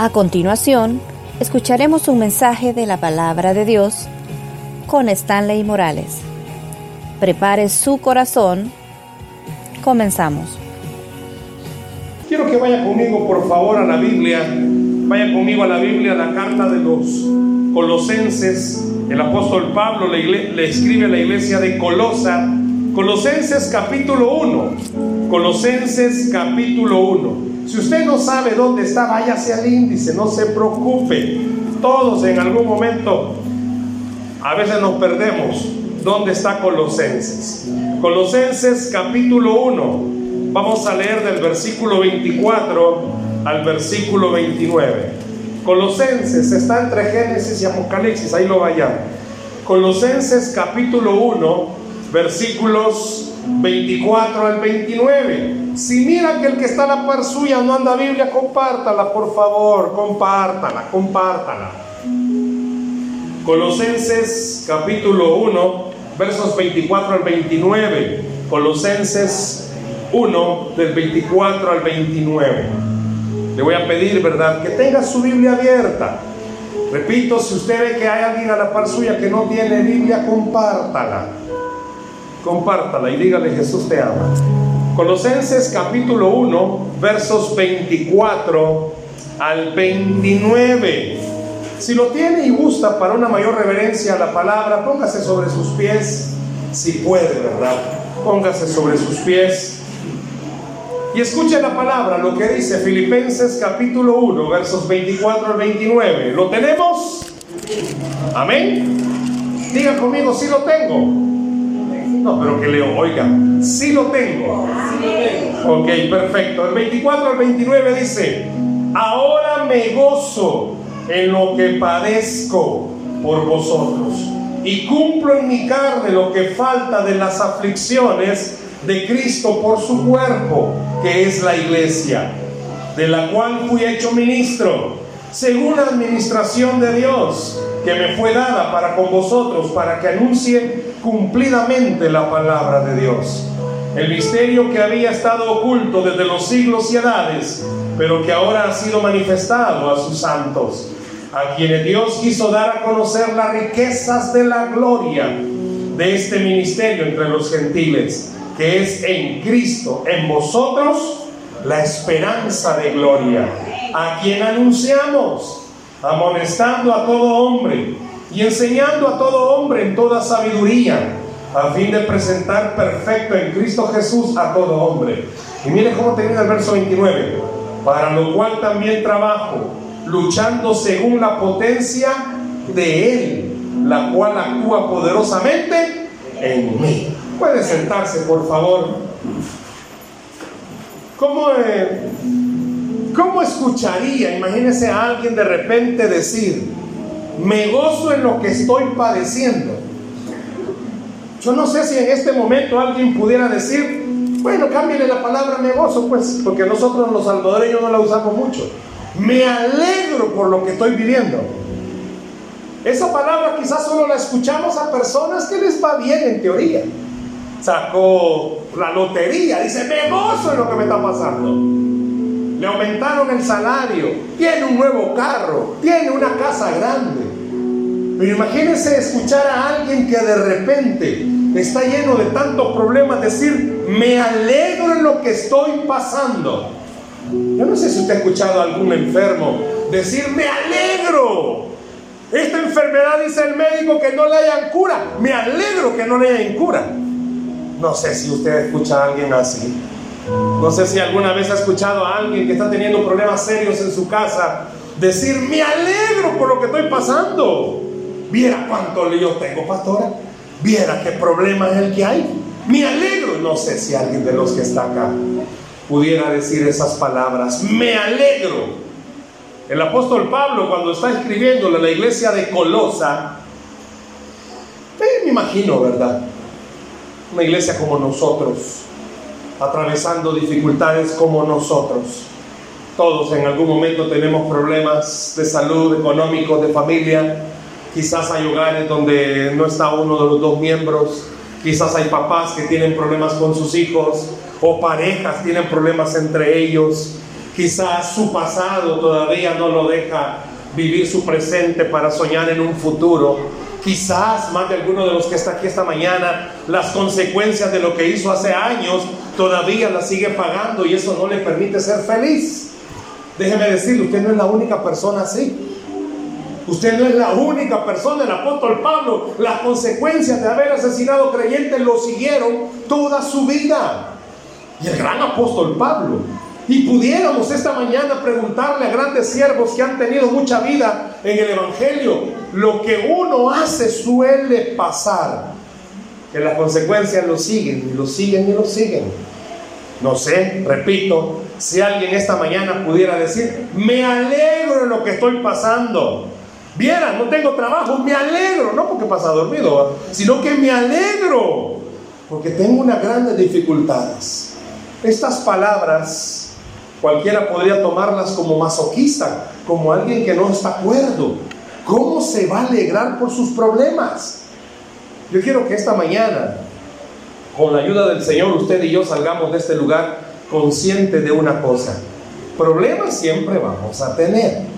A continuación, escucharemos un mensaje de la palabra de Dios con Stanley Morales. Prepare su corazón. Comenzamos. Quiero que vaya conmigo, por favor, a la Biblia. Vaya conmigo a la Biblia, la carta de los colosenses. El apóstol Pablo le escribe a la iglesia de Colosa. Colosenses capítulo 1. Colosenses capítulo 1. Si usted no sabe dónde está, váyase al índice, no se preocupe. Todos en algún momento, a veces nos perdemos. ¿Dónde está Colosenses? Colosenses capítulo 1. Vamos a leer del versículo 24 al versículo 29. Colosenses está entre Génesis y Apocalipsis, ahí lo vayan. Colosenses capítulo 1, versículos 24 al 29. Si mira que el que está a la par suya no anda Biblia, compártala, por favor, compártala, compártala. Colosenses capítulo 1, versos 24 al 29. Colosenses 1, del 24 al 29. Le voy a pedir, ¿verdad?, que tenga su Biblia abierta. Repito, si usted ve que hay alguien a la par suya que no tiene Biblia, compártala compártala y dígale Jesús te ama. Colosenses capítulo 1, versos 24 al 29. Si lo tiene y gusta para una mayor reverencia a la palabra, póngase sobre sus pies, si puede, ¿verdad? Póngase sobre sus pies. Y escuche la palabra, lo que dice Filipenses capítulo 1, versos 24 al 29. ¿Lo tenemos? Amén. Diga conmigo, si lo tengo. No, pero que leo, oiga, sí lo tengo. Ok, perfecto. El 24 al 29 dice, ahora me gozo en lo que padezco por vosotros y cumplo en mi carne lo que falta de las aflicciones de Cristo por su cuerpo, que es la iglesia, de la cual fui hecho ministro, según la administración de Dios que me fue dada para con vosotros, para que anuncie cumplidamente la palabra de Dios. El misterio que había estado oculto desde los siglos y edades, pero que ahora ha sido manifestado a sus santos, a quienes Dios quiso dar a conocer las riquezas de la gloria de este ministerio entre los gentiles, que es en Cristo, en vosotros, la esperanza de gloria, a quien anunciamos amonestando a todo hombre y enseñando a todo hombre en toda sabiduría, a fin de presentar perfecto en Cristo Jesús a todo hombre. Y mire cómo termina el verso 29, para lo cual también trabajo, luchando según la potencia de Él, la cual actúa poderosamente en mí. Puede sentarse, por favor. ¿Cómo, eh, ¿Cómo escucharía, imagínese a alguien de repente decir, me gozo en lo que estoy padeciendo? Yo no sé si en este momento alguien pudiera decir, bueno, cámbiale la palabra me gozo, pues, porque nosotros los salvadoreños no la usamos mucho. Me alegro por lo que estoy viviendo. Esa palabra quizás solo la escuchamos a personas que les va bien en teoría. Sacó la lotería, dice, me gozo en lo que me está pasando le aumentaron el salario, tiene un nuevo carro, tiene una casa grande. Pero imagínense escuchar a alguien que de repente está lleno de tantos problemas, decir, me alegro en lo que estoy pasando. Yo no sé si usted ha escuchado a algún enfermo decir, me alegro. Esta enfermedad dice el médico que no le hayan cura. Me alegro que no le hayan cura. No sé si usted escucha a alguien así. No sé si alguna vez ha escuchado a alguien que está teniendo problemas serios en su casa decir, me alegro por lo que estoy pasando. Viera cuánto lío tengo, pastora. Viera qué problema es el que hay. Me alegro. No sé si alguien de los que está acá pudiera decir esas palabras. Me alegro. El apóstol Pablo cuando está escribiéndole a la iglesia de Colosa, eh, me imagino, ¿verdad? Una iglesia como nosotros atravesando dificultades como nosotros. Todos en algún momento tenemos problemas de salud, económicos, de familia. Quizás hay hogares donde no está uno de los dos miembros. Quizás hay papás que tienen problemas con sus hijos o parejas tienen problemas entre ellos. Quizás su pasado todavía no lo deja vivir su presente para soñar en un futuro. Quizás más de alguno de los que está aquí esta mañana, las consecuencias de lo que hizo hace años todavía las sigue pagando y eso no le permite ser feliz. Déjeme decirle, usted no es la única persona así. Usted no es la única persona, el apóstol Pablo, las consecuencias de haber asesinado creyentes lo siguieron toda su vida. Y el gran apóstol Pablo. Y pudiéramos esta mañana preguntarle a grandes siervos que han tenido mucha vida en el Evangelio, lo que uno hace suele pasar, que las consecuencias lo siguen, y lo siguen y lo siguen. No sé, repito, si alguien esta mañana pudiera decir, me alegro de lo que estoy pasando. Vieran, no tengo trabajo, me alegro, no porque pasa dormido, sino que me alegro, porque tengo unas grandes dificultades. Estas palabras cualquiera podría tomarlas como masoquista, como alguien que no está acuerdo. ¿Cómo se va a alegrar por sus problemas? Yo quiero que esta mañana, con la ayuda del Señor, usted y yo salgamos de este lugar consciente de una cosa. Problemas siempre vamos a tener.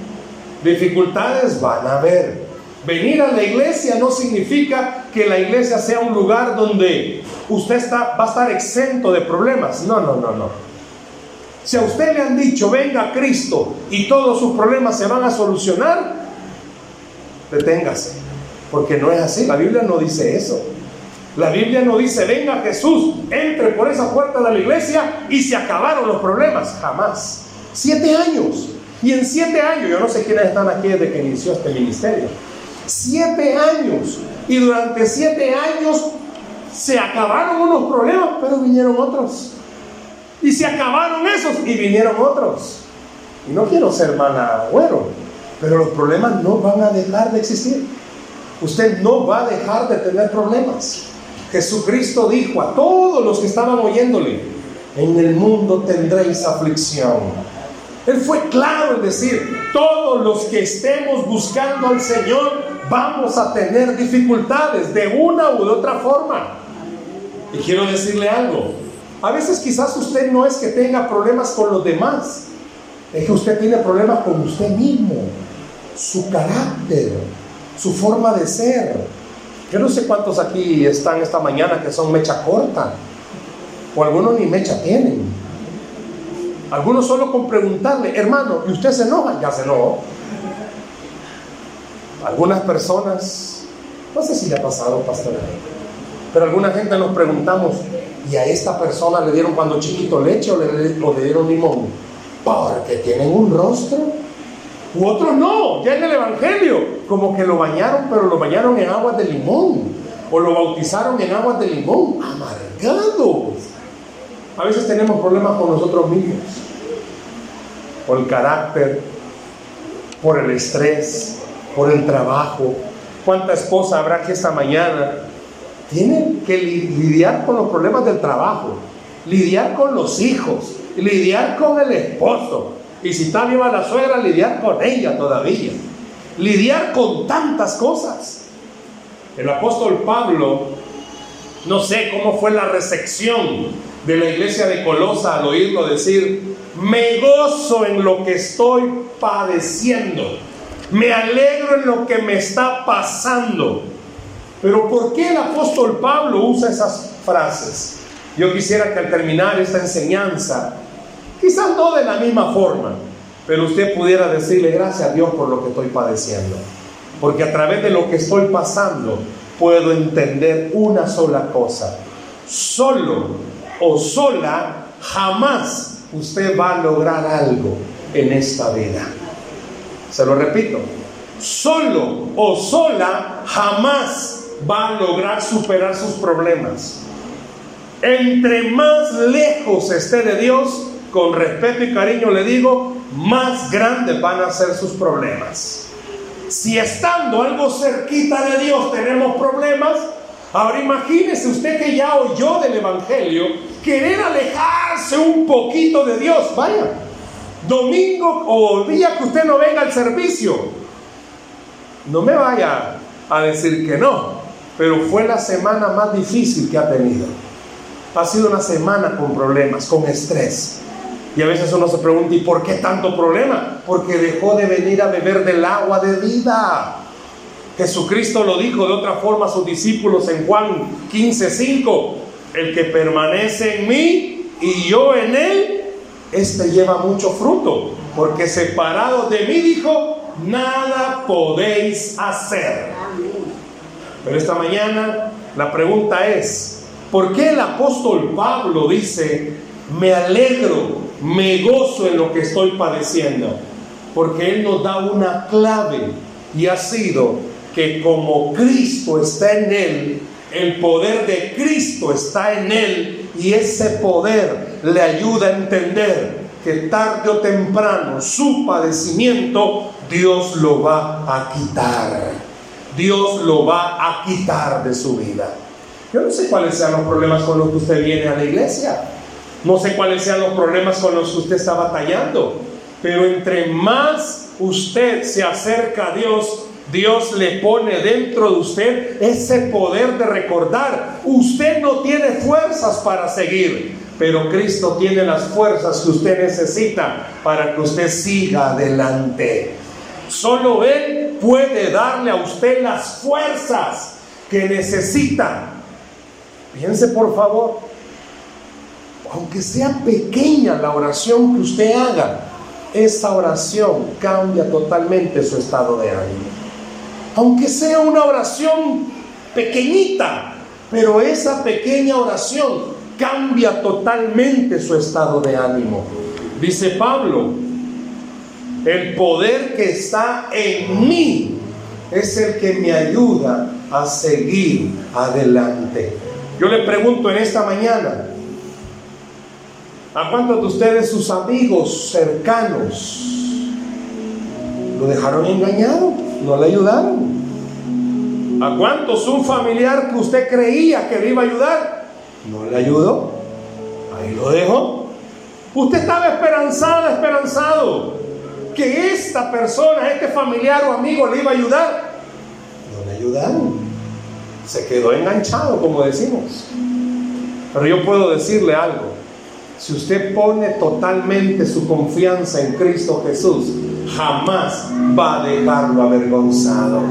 Dificultades van a haber. Venir a la iglesia no significa que la iglesia sea un lugar donde usted está, va a estar exento de problemas. No, no, no, no. Si a usted le han dicho, venga a Cristo y todos sus problemas se van a solucionar, deténgase. Porque no es así. La Biblia no dice eso. La Biblia no dice, venga Jesús, entre por esa puerta de la iglesia y se acabaron los problemas. Jamás. Siete años. Y en siete años, yo no sé quiénes están aquí desde que inició este ministerio, siete años. Y durante siete años se acabaron unos problemas, pero vinieron otros. Y se acabaron esos y vinieron otros. Y no quiero ser malagüero, pero los problemas no van a dejar de existir. Usted no va a dejar de tener problemas. Jesucristo dijo a todos los que estaban oyéndole, en el mundo tendréis aflicción él fue claro en decir, todos los que estemos buscando al Señor vamos a tener dificultades de una u de otra forma. Y quiero decirle algo, a veces quizás usted no es que tenga problemas con los demás, es que usted tiene problemas con usted mismo, su carácter, su forma de ser. Yo no sé cuántos aquí están esta mañana que son mecha corta, o algunos ni mecha tienen. Algunos solo con preguntarle, hermano, ¿y usted se enoja? Ya se enojó. Algunas personas, no sé si le ha pasado, pastor, pero alguna gente nos preguntamos, ¿y a esta persona le dieron cuando chiquito leche o le, dieron limón? Porque tienen un rostro. U otros no, ya en el Evangelio, como que lo bañaron, pero lo bañaron en aguas de limón. O lo bautizaron en aguas de limón. Amargados. A veces tenemos problemas con nosotros mismos, por el carácter, por el estrés, por el trabajo. ¿Cuánta esposa habrá que esta mañana tiene que lidiar con los problemas del trabajo, lidiar con los hijos, lidiar con el esposo? Y si está viva la suegra, lidiar con ella todavía. Lidiar con tantas cosas. El apóstol Pablo, no sé cómo fue la recepción de la iglesia de Colosa al oírlo decir, me gozo en lo que estoy padeciendo, me alegro en lo que me está pasando. Pero ¿por qué el apóstol Pablo usa esas frases? Yo quisiera que al terminar esta enseñanza, quizás no de la misma forma, pero usted pudiera decirle gracias a Dios por lo que estoy padeciendo. Porque a través de lo que estoy pasando puedo entender una sola cosa. Solo o sola, jamás usted va a lograr algo en esta vida. Se lo repito, solo o sola jamás va a lograr superar sus problemas. Entre más lejos esté de Dios, con respeto y cariño le digo, más grandes van a ser sus problemas. Si estando algo cerquita de Dios tenemos problemas, ahora imagínese usted que ya oyó del Evangelio querer alejarse un poquito de Dios, vaya, domingo o día que usted no venga al servicio, no me vaya a decir que no, pero fue la semana más difícil que ha tenido. Ha sido una semana con problemas, con estrés. Y a veces uno se pregunta, ¿y por qué tanto problema? Porque dejó de venir a beber del agua de vida. Jesucristo lo dijo de otra forma a sus discípulos en Juan 15:5, el que permanece en mí y yo en él, este lleva mucho fruto, porque separado de mí dijo, nada podéis hacer. Pero esta mañana la pregunta es, ¿por qué el apóstol Pablo dice, me alegro, me gozo en lo que estoy padeciendo? Porque él nos da una clave y ha sido que como Cristo está en él, el poder de Cristo está en él y ese poder le ayuda a entender que tarde o temprano su padecimiento Dios lo va a quitar. Dios lo va a quitar de su vida. Yo no sé cuáles sean los problemas con los que usted viene a la iglesia. No sé cuáles sean los problemas con los que usted está batallando. Pero entre más usted se acerca a Dios, Dios le pone dentro de usted ese poder de recordar. Usted no tiene fuerzas para seguir, pero Cristo tiene las fuerzas que usted necesita para que usted siga adelante. Solo Él puede darle a usted las fuerzas que necesita. Piense por favor, aunque sea pequeña la oración que usted haga, esa oración cambia totalmente su estado de ánimo aunque sea una oración pequeñita, pero esa pequeña oración cambia totalmente su estado de ánimo. Dice Pablo, el poder que está en mí es el que me ayuda a seguir adelante. Yo le pregunto en esta mañana, ¿a cuántos de ustedes sus amigos cercanos lo dejaron engañado? no le ayudaron. ¿A cuántos un familiar que usted creía que le iba a ayudar? No le ayudó. Ahí lo dejó. Usted estaba esperanzada, esperanzado que esta persona, este familiar o amigo le iba a ayudar. No le ayudaron. Se quedó enganchado, como decimos. Pero yo puedo decirle algo. Si usted pone totalmente su confianza en Cristo Jesús, jamás va a dejarlo avergonzado.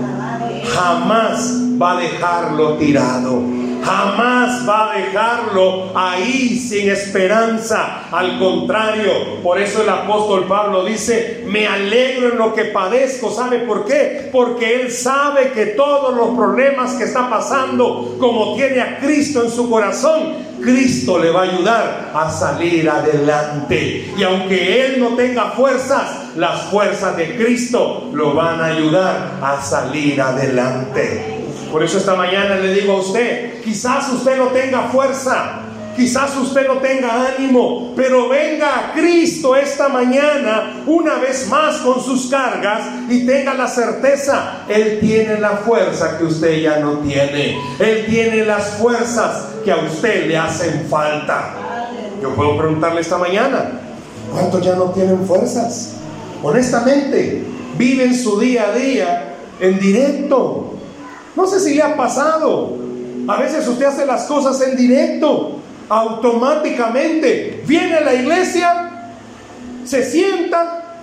Jamás va a dejarlo tirado. Jamás va a dejarlo ahí sin esperanza. Al contrario, por eso el apóstol Pablo dice, me alegro en lo que padezco. ¿Sabe por qué? Porque él sabe que todos los problemas que está pasando, como tiene a Cristo en su corazón, Cristo le va a ayudar a salir adelante. Y aunque él no tenga fuerzas, las fuerzas de Cristo lo van a ayudar a salir adelante. Por eso esta mañana le digo a usted, quizás usted no tenga fuerza, quizás usted no tenga ánimo, pero venga a Cristo esta mañana una vez más con sus cargas y tenga la certeza, Él tiene la fuerza que usted ya no tiene, Él tiene las fuerzas que a usted le hacen falta. Yo puedo preguntarle esta mañana, ¿cuántos ya no tienen fuerzas? Honestamente, viven su día a día en directo no sé si le ha pasado. A veces usted hace las cosas en directo, automáticamente. Viene a la iglesia, se sienta,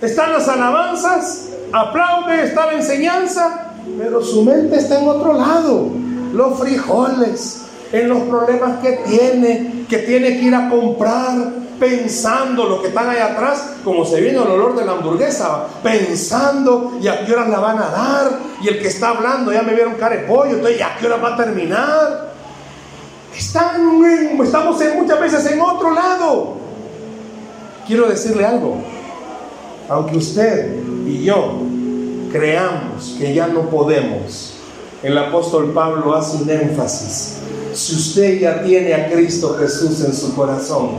están las alabanzas, aplaude, está la enseñanza, pero su mente está en otro lado. Los frijoles, en los problemas que tiene, que tiene que ir a comprar, pensando lo que están ahí atrás, como se viene el olor de la hamburguesa, pensando y a qué horas la van a dar, y el que está hablando ya me vieron cara de pollo, entonces a qué hora va a terminar. Estamos en, muchas veces en otro lado. Quiero decirle algo, aunque usted y yo creamos que ya no podemos, el apóstol Pablo hace un énfasis. Si usted ya tiene a Cristo Jesús en su corazón,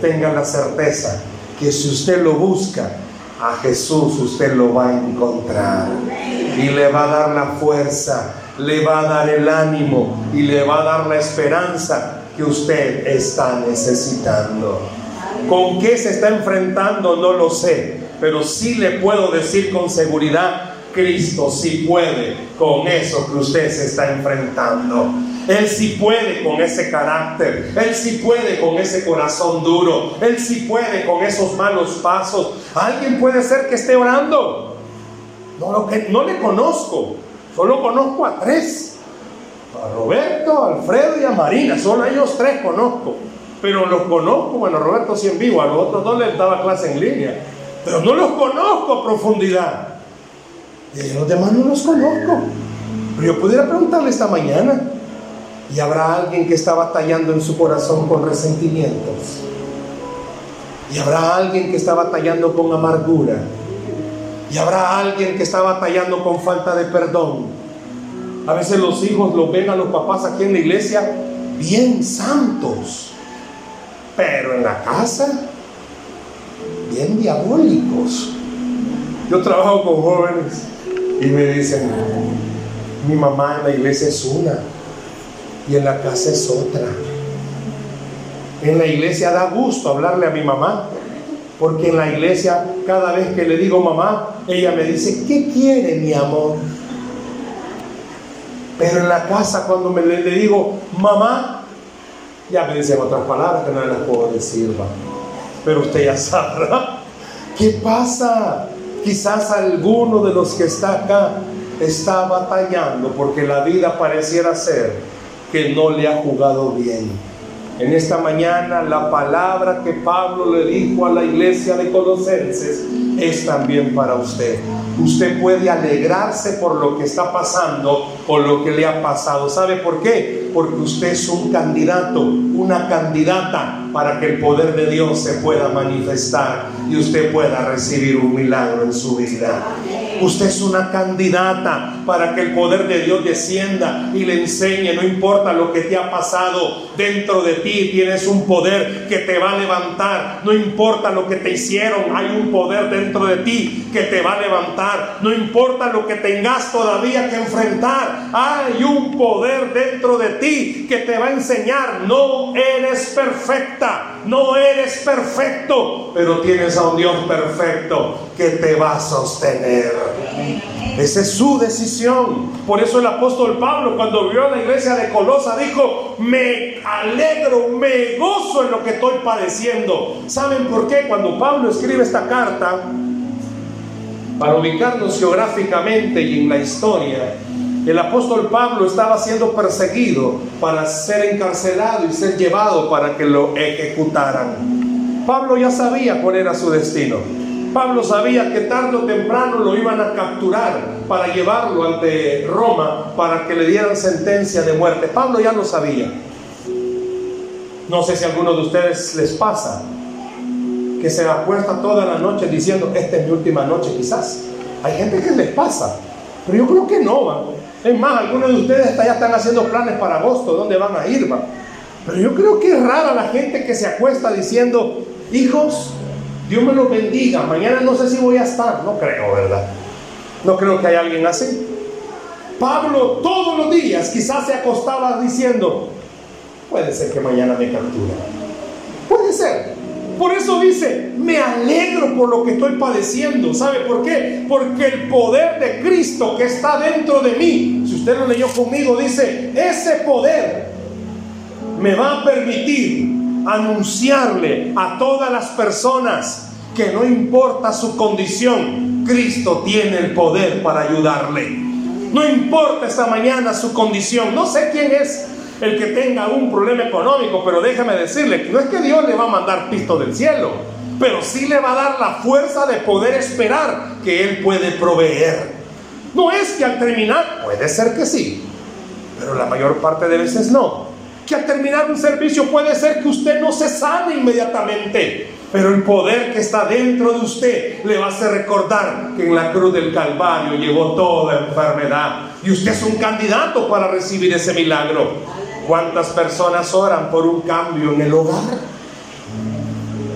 tenga la certeza que si usted lo busca, a Jesús usted lo va a encontrar y le va a dar la fuerza, le va a dar el ánimo y le va a dar la esperanza que usted está necesitando. ¿Con qué se está enfrentando? No lo sé, pero sí le puedo decir con seguridad, Cristo sí puede con eso que usted se está enfrentando. Él sí puede con ese carácter. Él sí puede con ese corazón duro. Él sí puede con esos malos pasos. Alguien puede ser que esté orando. No, lo que, no le conozco. Solo conozco a tres. A Roberto, a Alfredo y a Marina. Solo ellos tres conozco. Pero los conozco. Bueno, Roberto sí en vivo. A los otros dos les daba clase en línea. Pero no los conozco a profundidad. Y los demás no los conozco. Pero yo pudiera preguntarle esta mañana, ¿y habrá alguien que está batallando en su corazón con resentimientos? ¿Y habrá alguien que está batallando con amargura? ¿Y habrá alguien que está batallando con falta de perdón? A veces los hijos los ven a los papás aquí en la iglesia bien santos, pero en la casa bien diabólicos. Yo trabajo con jóvenes y me dicen, mi mamá en la iglesia es una y en la casa es otra. En la iglesia da gusto hablarle a mi mamá, porque en la iglesia cada vez que le digo mamá, ella me dice, ¿qué quiere mi amor? Pero en la casa cuando me le, digo mamá, ya me dicen otras palabras que no las puedo decir, pero usted ya sabrá. ¿Qué pasa? Quizás alguno de los que está acá está batallando porque la vida pareciera ser que no le ha jugado bien. En esta mañana la palabra que Pablo le dijo a la iglesia de Colosenses es también para usted. Usted puede alegrarse por lo que está pasando o lo que le ha pasado. ¿Sabe por qué? Porque usted es un candidato, una candidata para que el poder de Dios se pueda manifestar y usted pueda recibir un milagro en su vida. Usted es una candidata para que el poder de Dios descienda y le enseñe, no importa lo que te ha pasado, dentro de ti tienes un poder que te va a levantar, no importa lo que te hicieron, hay un poder dentro de ti que te va a levantar, no importa lo que tengas todavía que enfrentar, hay un poder dentro de ti que te va a enseñar, no eres perfecta no eres perfecto, pero tienes a un Dios perfecto que te va a sostener. Esa es su decisión. Por eso el apóstol Pablo, cuando vio a la iglesia de Colosa, dijo, me alegro, me gozo en lo que estoy padeciendo. ¿Saben por qué? Cuando Pablo escribe esta carta, para ubicarnos geográficamente y en la historia, el apóstol Pablo estaba siendo perseguido para ser encarcelado y ser llevado para que lo ejecutaran. Pablo ya sabía cuál era su destino. Pablo sabía que tarde o temprano lo iban a capturar para llevarlo ante Roma para que le dieran sentencia de muerte. Pablo ya lo sabía. No sé si a alguno de ustedes les pasa que se acuesta toda la noche diciendo, esta es mi última noche quizás. Hay gente que les pasa, pero yo creo que no. Es más, algunos de ustedes ya están haciendo planes para agosto, ¿dónde van a ir? Pero yo creo que es rara la gente que se acuesta diciendo, hijos, Dios me los bendiga, mañana no sé si voy a estar. No creo, ¿verdad? No creo que haya alguien así. Pablo todos los días quizás se acostaba diciendo, puede ser que mañana me capture. Puede ser. Por eso dice, me alegro por lo que estoy padeciendo. ¿Sabe por qué? Porque el poder de Cristo que está dentro de mí, si usted lo leyó conmigo, dice, ese poder me va a permitir anunciarle a todas las personas que no importa su condición, Cristo tiene el poder para ayudarle. No importa esta mañana su condición, no sé quién es el que tenga un problema económico, pero déjame decirle, no es que Dios le va a mandar pisto del cielo, pero sí le va a dar la fuerza de poder esperar que Él puede proveer. No es que al terminar, puede ser que sí, pero la mayor parte de veces no. Que al terminar un servicio puede ser que usted no se sane inmediatamente, pero el poder que está dentro de usted le va a hacer recordar que en la cruz del Calvario llevó toda enfermedad y usted es un candidato para recibir ese milagro. ¿Cuántas personas oran por un cambio en el hogar?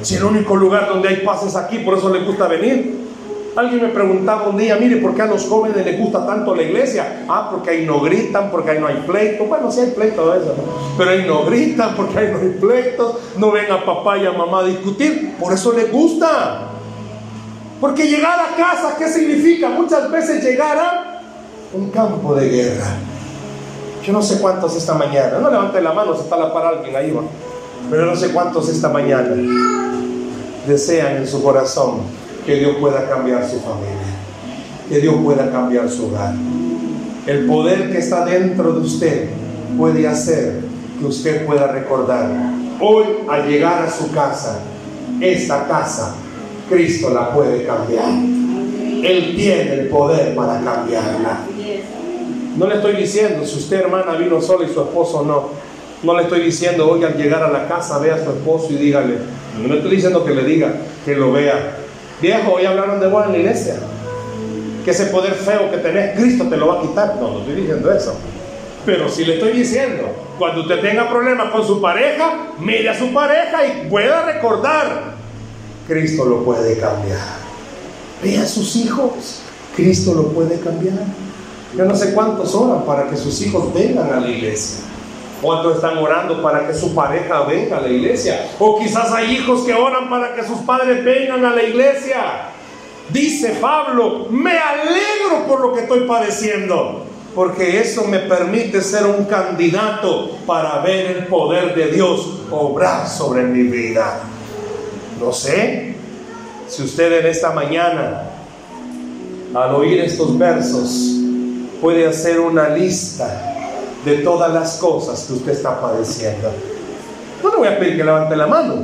Si el único lugar donde hay paz es aquí, por eso les gusta venir. Alguien me preguntaba un día, mire, ¿por qué a los jóvenes les gusta tanto la iglesia? Ah, porque ahí no gritan, porque ahí no hay pleito. Bueno, sí hay pleito eso, pero ahí no gritan, porque ahí no hay pleitos. No ven a papá y a mamá a discutir. Por eso les gusta. Porque llegar a casa, ¿qué significa? Muchas veces llegar a un campo de guerra. Yo no sé cuántos esta mañana, no levante la mano, se está la para alguien ahí va, pero no sé cuántos esta mañana desean en su corazón que Dios pueda cambiar su familia, que Dios pueda cambiar su hogar. El poder que está dentro de usted puede hacer que usted pueda recordar. Hoy al llegar a su casa, esta casa, Cristo la puede cambiar. Él tiene el poder para cambiarla. No le estoy diciendo si usted hermana vino sola y su esposo no. No le estoy diciendo hoy al llegar a la casa vea a su esposo y dígale. No le estoy diciendo que le diga, que lo vea. Viejo, hoy hablaron de vos en la iglesia. Que ese poder feo que tenés, Cristo te lo va a quitar. No, no estoy diciendo eso. Pero si le estoy diciendo, cuando usted tenga problemas con su pareja, mire a su pareja y pueda recordar, Cristo lo puede cambiar. Ve a sus hijos, Cristo lo puede cambiar. Yo no sé cuántos oran para que sus hijos vengan a la iglesia. ¿Cuántos están orando para que su pareja venga a la iglesia? O quizás hay hijos que oran para que sus padres vengan a la iglesia. Dice Pablo, me alegro por lo que estoy padeciendo, porque eso me permite ser un candidato para ver el poder de Dios obrar sobre mi vida. No sé si usted en esta mañana, al oír estos versos, puede hacer una lista de todas las cosas que usted está padeciendo. No le voy a pedir que levante la mano,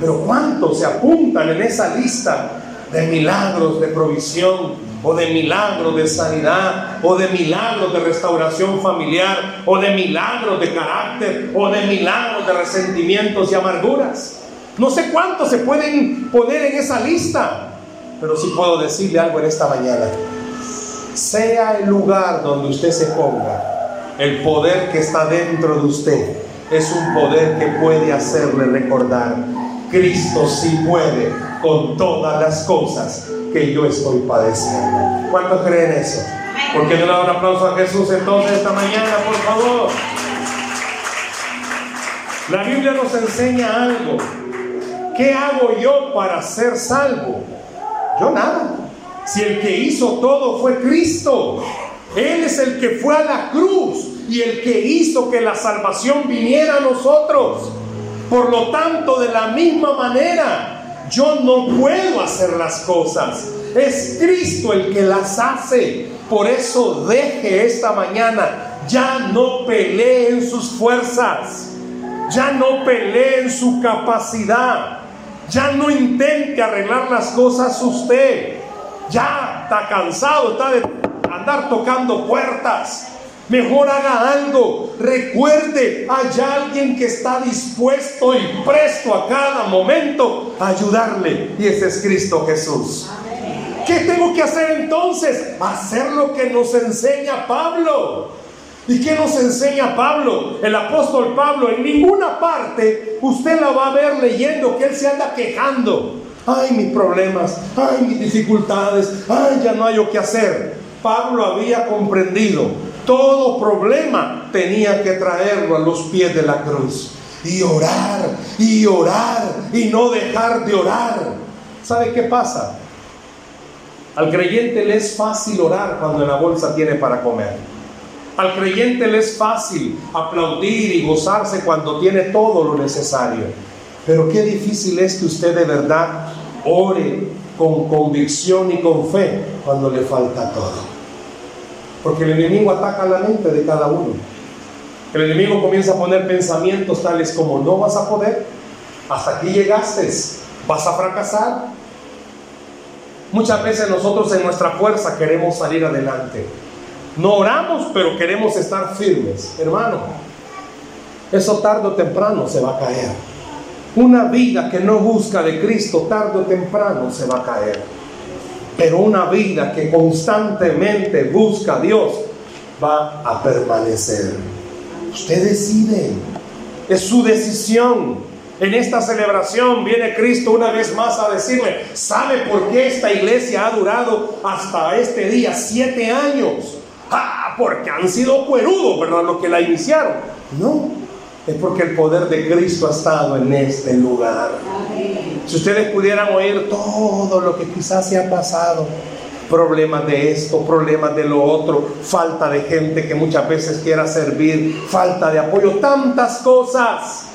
pero ¿cuántos se apuntan en esa lista de milagros de provisión? o de milagros de sanidad, o de milagros de restauración familiar, o de milagros de carácter, o de milagros de resentimientos y amarguras. No sé cuántos se pueden poner en esa lista, pero sí puedo decirle algo en esta mañana. Sea el lugar donde usted se ponga, el poder que está dentro de usted es un poder que puede hacerle recordar, Cristo sí puede con todas las cosas que yo estoy padeciendo. ¿Cuántos creen eso? ¿Por qué no le da un aplauso a Jesús entonces esta mañana, por favor? La Biblia nos enseña algo. ¿Qué hago yo para ser salvo? Yo nada. Si el que hizo todo fue Cristo. Él es el que fue a la cruz y el que hizo que la salvación viniera a nosotros. Por lo tanto, de la misma manera, yo no puedo hacer las cosas. Es Cristo el que las hace. Por eso deje esta mañana, ya no pelee en sus fuerzas, ya no pelee en su capacidad, ya no intente arreglar las cosas usted. Ya está cansado, está de andar tocando puertas. Mejor haga algo. Recuerde, hay alguien que está dispuesto y presto a cada momento a ayudarle. Y ese es Cristo Jesús. ¿Qué tengo que hacer entonces? Hacer lo que nos enseña Pablo. ¿Y qué nos enseña Pablo? El apóstol Pablo en ninguna parte usted la va a ver leyendo que él se anda quejando. Ay, mis problemas, ay, mis dificultades, ay, ya no hay lo que hacer. Pablo había comprendido, todo problema tenía que traerlo a los pies de la cruz. Y orar, y orar, y no dejar de orar. ¿Sabe qué pasa? Al creyente le es fácil orar cuando en la bolsa tiene para comer. Al creyente le es fácil aplaudir y gozarse cuando tiene todo lo necesario. Pero qué difícil es que usted de verdad ore con convicción y con fe cuando le falta todo. Porque el enemigo ataca la mente de cada uno. El enemigo comienza a poner pensamientos tales como no vas a poder, hasta aquí llegaste, vas a fracasar. Muchas veces nosotros en nuestra fuerza queremos salir adelante. No oramos, pero queremos estar firmes. Hermano, eso tarde o temprano se va a caer. Una vida que no busca de Cristo tarde o temprano se va a caer. Pero una vida que constantemente busca a Dios va a permanecer. Usted decide. Es su decisión. En esta celebración viene Cristo una vez más a decirle, ¿sabe por qué esta iglesia ha durado hasta este día siete años? Ah, porque han sido cuerudos, ¿verdad? Los que la iniciaron. No, es porque el poder de Cristo ha estado en este lugar. Si ustedes pudieran oír todo lo que quizás se ha pasado, problemas de esto, problemas de lo otro, falta de gente que muchas veces quiera servir, falta de apoyo, tantas cosas.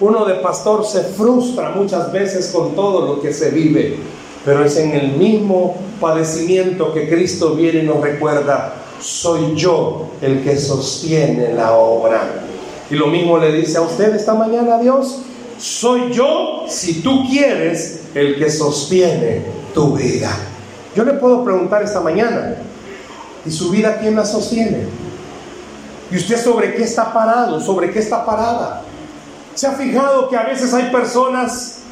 Uno de pastor se frustra muchas veces con todo lo que se vive, pero es en el mismo padecimiento que Cristo viene y nos recuerda, soy yo el que sostiene la obra. Y lo mismo le dice a usted esta mañana Dios, soy yo, si tú quieres, el que sostiene tu vida. Yo le puedo preguntar esta mañana, ¿y su vida quién la sostiene? ¿Y usted sobre qué está parado? ¿Sobre qué está parada? ¿Se ha fijado que a veces hay personas,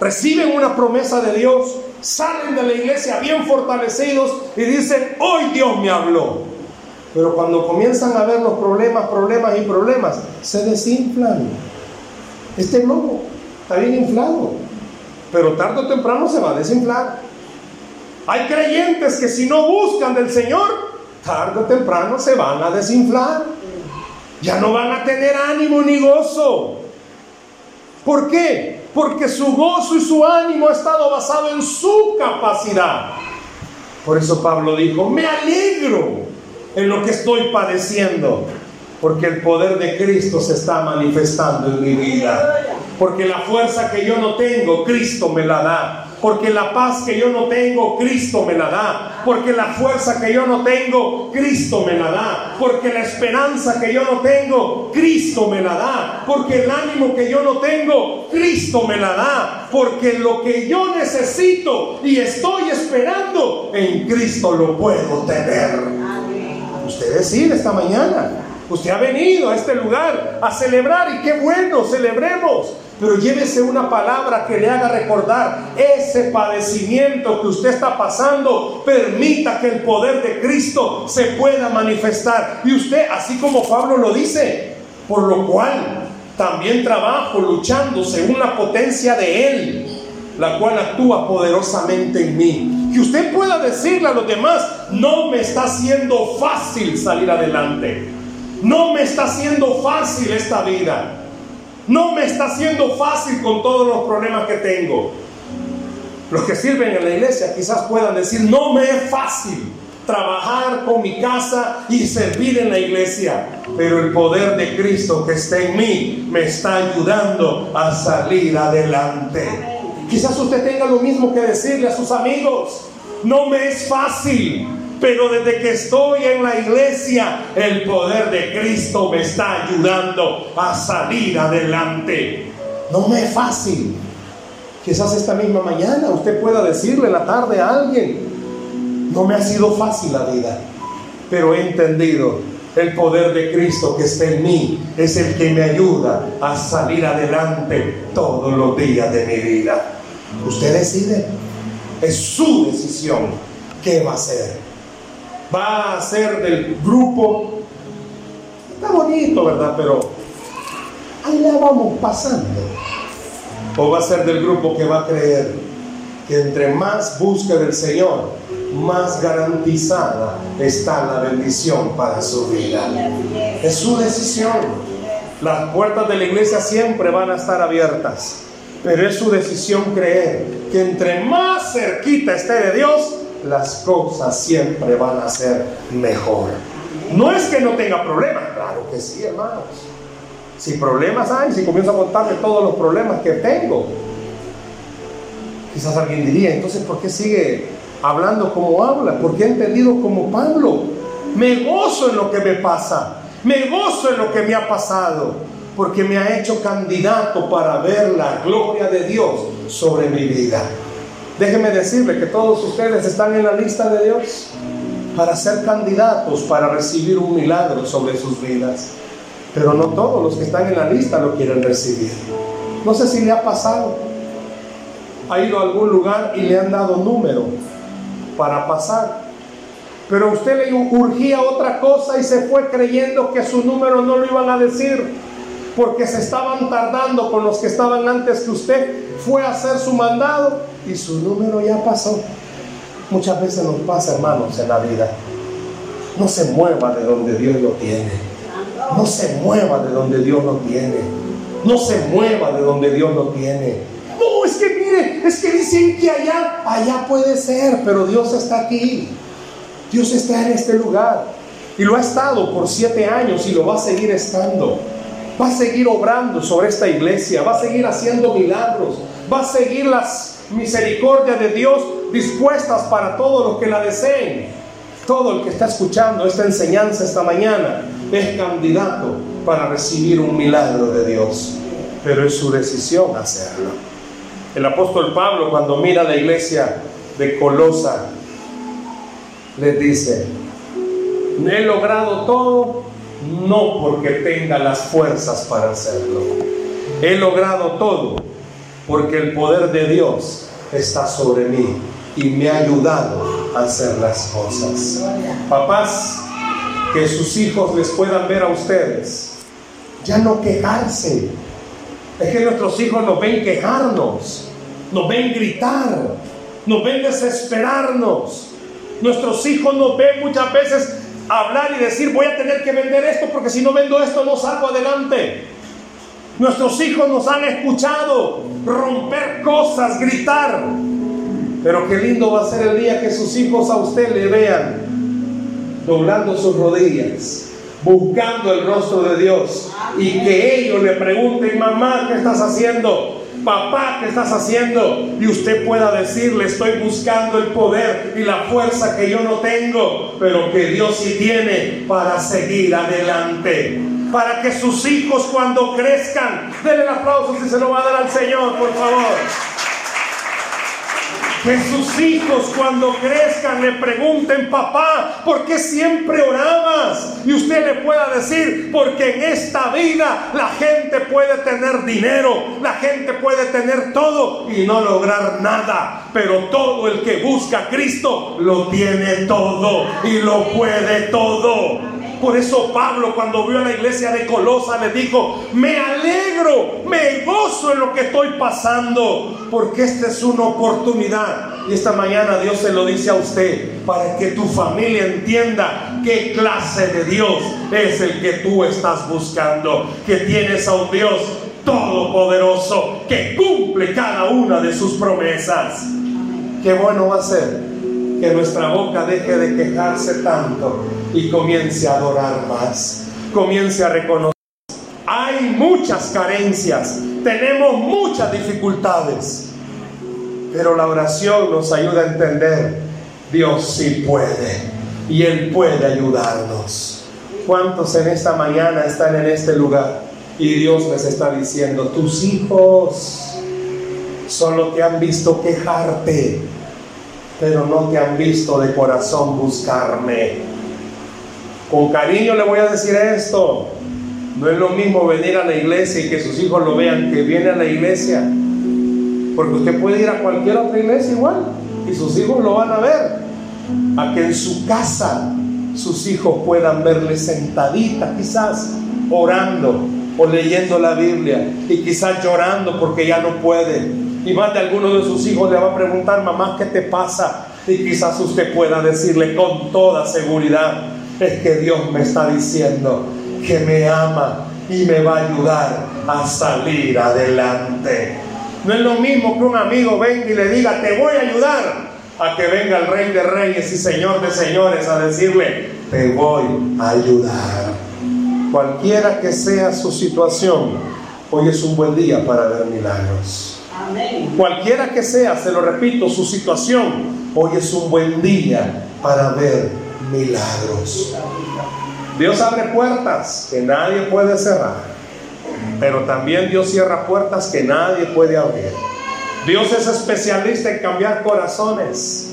reciben una promesa de Dios, salen de la iglesia bien fortalecidos y dicen, hoy Dios me habló? Pero cuando comienzan a ver los problemas, problemas y problemas, se desinflan. Este globo está bien inflado, pero tarde o temprano se va a desinflar. Hay creyentes que si no buscan del Señor, tarde o temprano se van a desinflar. Ya no van a tener ánimo ni gozo. ¿Por qué? Porque su gozo y su ánimo ha estado basado en su capacidad. Por eso Pablo dijo, me alegro en lo que estoy padeciendo, porque el poder de Cristo se está manifestando en mi vida. Porque la fuerza que yo no tengo, Cristo me la da. Porque la paz que yo no tengo, Cristo me la da. Porque la fuerza que yo no tengo, Cristo me la da. Porque la esperanza que yo no tengo, Cristo me la da. Porque el ánimo que yo no tengo, Cristo me la da. Porque lo que yo necesito y estoy esperando, en Cristo lo puedo tener. Usted decide esta mañana. Usted ha venido a este lugar a celebrar y qué bueno, celebremos. Pero llévese una palabra que le haga recordar ese padecimiento que usted está pasando. Permita que el poder de Cristo se pueda manifestar. Y usted, así como Pablo lo dice, por lo cual también trabajo luchando según la potencia de Él, la cual actúa poderosamente en mí. Que usted pueda decirle a los demás, no me está siendo fácil salir adelante. No me está siendo fácil esta vida. No me está siendo fácil con todos los problemas que tengo. Los que sirven en la iglesia quizás puedan decir, no me es fácil trabajar con mi casa y servir en la iglesia, pero el poder de Cristo que está en mí me está ayudando a salir adelante. Quizás usted tenga lo mismo que decirle a sus amigos, no me es fácil, pero desde que estoy en la iglesia, el poder de Cristo me está ayudando a salir adelante. No me es fácil. Quizás esta misma mañana usted pueda decirle en la tarde a alguien, no me ha sido fácil la vida, pero he entendido el poder de Cristo que está en mí es el que me ayuda a salir adelante todos los días de mi vida. Usted decide, es su decisión qué va a hacer va a ser del grupo. Está bonito, ¿verdad? Pero ahí la vamos pasando. O va a ser del grupo que va a creer que entre más busque del Señor, más garantizada está la bendición para su vida. Es su decisión. Las puertas de la iglesia siempre van a estar abiertas, pero es su decisión creer que entre más cerquita esté de Dios, las cosas siempre van a ser mejor. No es que no tenga problemas, claro que sí, hermanos. Si problemas hay, si comienzo a contarle todos los problemas que tengo, quizás alguien diría, entonces, ¿por qué sigue hablando como habla? ¿Por qué ha entendido como Pablo? Me gozo en lo que me pasa, me gozo en lo que me ha pasado, porque me ha hecho candidato para ver la gloria de Dios sobre mi vida. Déjeme decirle que todos ustedes están en la lista de Dios para ser candidatos para recibir un milagro sobre sus vidas. Pero no todos los que están en la lista lo quieren recibir. No sé si le ha pasado. Ha ido a algún lugar y le han dado número para pasar. Pero usted le urgía otra cosa y se fue creyendo que su número no lo iban a decir. Porque se estaban tardando con los que estaban antes que usted. Fue a hacer su mandado y su número ya pasó. Muchas veces nos pasa, hermanos, en la vida. No se mueva de donde Dios lo tiene. No se mueva de donde Dios lo tiene. No se mueva de donde Dios lo tiene. No, es que mire, es que dicen que allá, allá puede ser, pero Dios está aquí. Dios está en este lugar. Y lo ha estado por siete años y lo va a seguir estando. Va a seguir obrando sobre esta iglesia, va a seguir haciendo milagros, va a seguir las misericordias de Dios dispuestas para todos los que la deseen. Todo el que está escuchando esta enseñanza esta mañana es candidato para recibir un milagro de Dios, pero es su decisión hacerlo. El apóstol Pablo cuando mira la iglesia de Colosa, le dice, he logrado todo no porque tenga las fuerzas para hacerlo. He logrado todo porque el poder de Dios está sobre mí y me ha ayudado a hacer las cosas. Papás, que sus hijos les puedan ver a ustedes, ya no quejarse. Es que nuestros hijos nos ven quejarnos, nos ven gritar, nos ven desesperarnos. Nuestros hijos nos ven muchas veces hablar y decir voy a tener que vender esto porque si no vendo esto no salgo adelante. Nuestros hijos nos han escuchado romper cosas, gritar. Pero qué lindo va a ser el día que sus hijos a usted le vean doblando sus rodillas, buscando el rostro de Dios y que ellos le pregunten, mamá, ¿qué estás haciendo? papá, ¿qué estás haciendo? Y usted pueda decirle, estoy buscando el poder y la fuerza que yo no tengo, pero que Dios sí tiene para seguir adelante. Para que sus hijos cuando crezcan, denle el aplauso si se lo va a dar al Señor, por favor. Que sus hijos cuando crezcan le pregunten, papá, ¿por qué siempre orabas? Y usted le pueda decir, porque en esta vida la gente puede tener dinero, la gente puede tener todo y no lograr nada. Pero todo el que busca a Cristo lo tiene todo y lo puede todo. Por eso Pablo cuando vio a la iglesia de Colosa le dijo, me alegro, me gozo en lo que estoy pasando, porque esta es una oportunidad. Y esta mañana Dios se lo dice a usted para que tu familia entienda qué clase de Dios es el que tú estás buscando, que tienes a un Dios todopoderoso que cumple cada una de sus promesas. Qué bueno va a ser que nuestra boca deje de quejarse tanto y comience a adorar más, comience a reconocer. Hay muchas carencias, tenemos muchas dificultades, pero la oración nos ayuda a entender, Dios sí puede y Él puede ayudarnos. ¿Cuántos en esta mañana están en este lugar y Dios les está diciendo, tus hijos solo te han visto quejarte, pero no te han visto de corazón buscarme? Con cariño le voy a decir esto. No es lo mismo venir a la iglesia y que sus hijos lo vean que viene a la iglesia. Porque usted puede ir a cualquier otra iglesia igual y sus hijos lo van a ver. A que en su casa sus hijos puedan verle sentadita quizás orando o leyendo la Biblia y quizás llorando porque ya no puede. Y más de alguno de sus hijos le va a preguntar, mamá, ¿qué te pasa? Y quizás usted pueda decirle con toda seguridad, es que Dios me está diciendo que me ama y me va a ayudar a salir adelante. No es lo mismo que un amigo venga y le diga, te voy a ayudar, a que venga el rey de reyes y señor de señores a decirle, te voy a ayudar. Cualquiera que sea su situación, hoy es un buen día para ver milagros. Cualquiera que sea, se lo repito, su situación, hoy es un buen día para ver milagros. Dios abre puertas que nadie puede cerrar, pero también Dios cierra puertas que nadie puede abrir. Dios es especialista en cambiar corazones.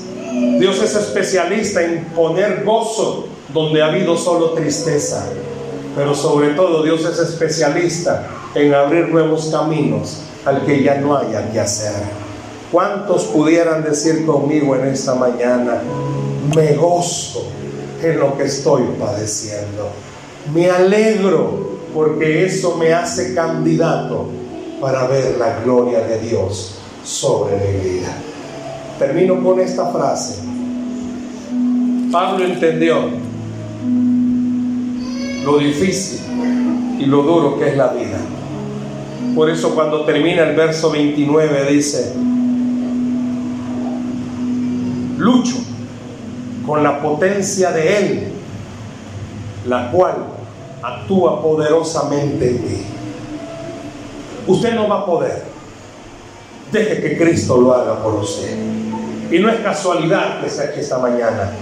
Dios es especialista en poner gozo donde ha habido solo tristeza. Pero sobre todo Dios es especialista en abrir nuevos caminos al que ya no haya que hacer. ¿Cuántos pudieran decir conmigo en esta mañana, me gozo en lo que estoy padeciendo. Me alegro porque eso me hace candidato para ver la gloria de Dios sobre mi vida. Termino con esta frase. Pablo entendió lo difícil y lo duro que es la vida. Por eso cuando termina el verso 29 dice, lucho con la potencia de Él, la cual actúa poderosamente en mí. Usted no va a poder. Deje que Cristo lo haga por usted. Y no es casualidad que esté aquí esta mañana.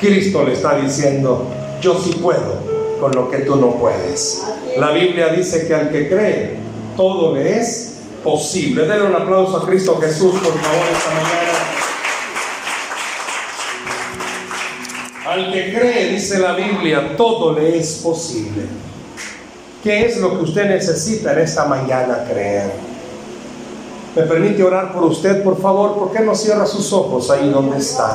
Cristo le está diciendo, yo sí puedo con lo que tú no puedes. La Biblia dice que al que cree, todo le es posible. Denle un aplauso a Cristo Jesús, por favor, esta mañana. Al que cree, dice la Biblia, todo le es posible. ¿Qué es lo que usted necesita en esta mañana creer? ¿Me permite orar por usted, por favor? ¿Por qué no cierra sus ojos ahí donde está?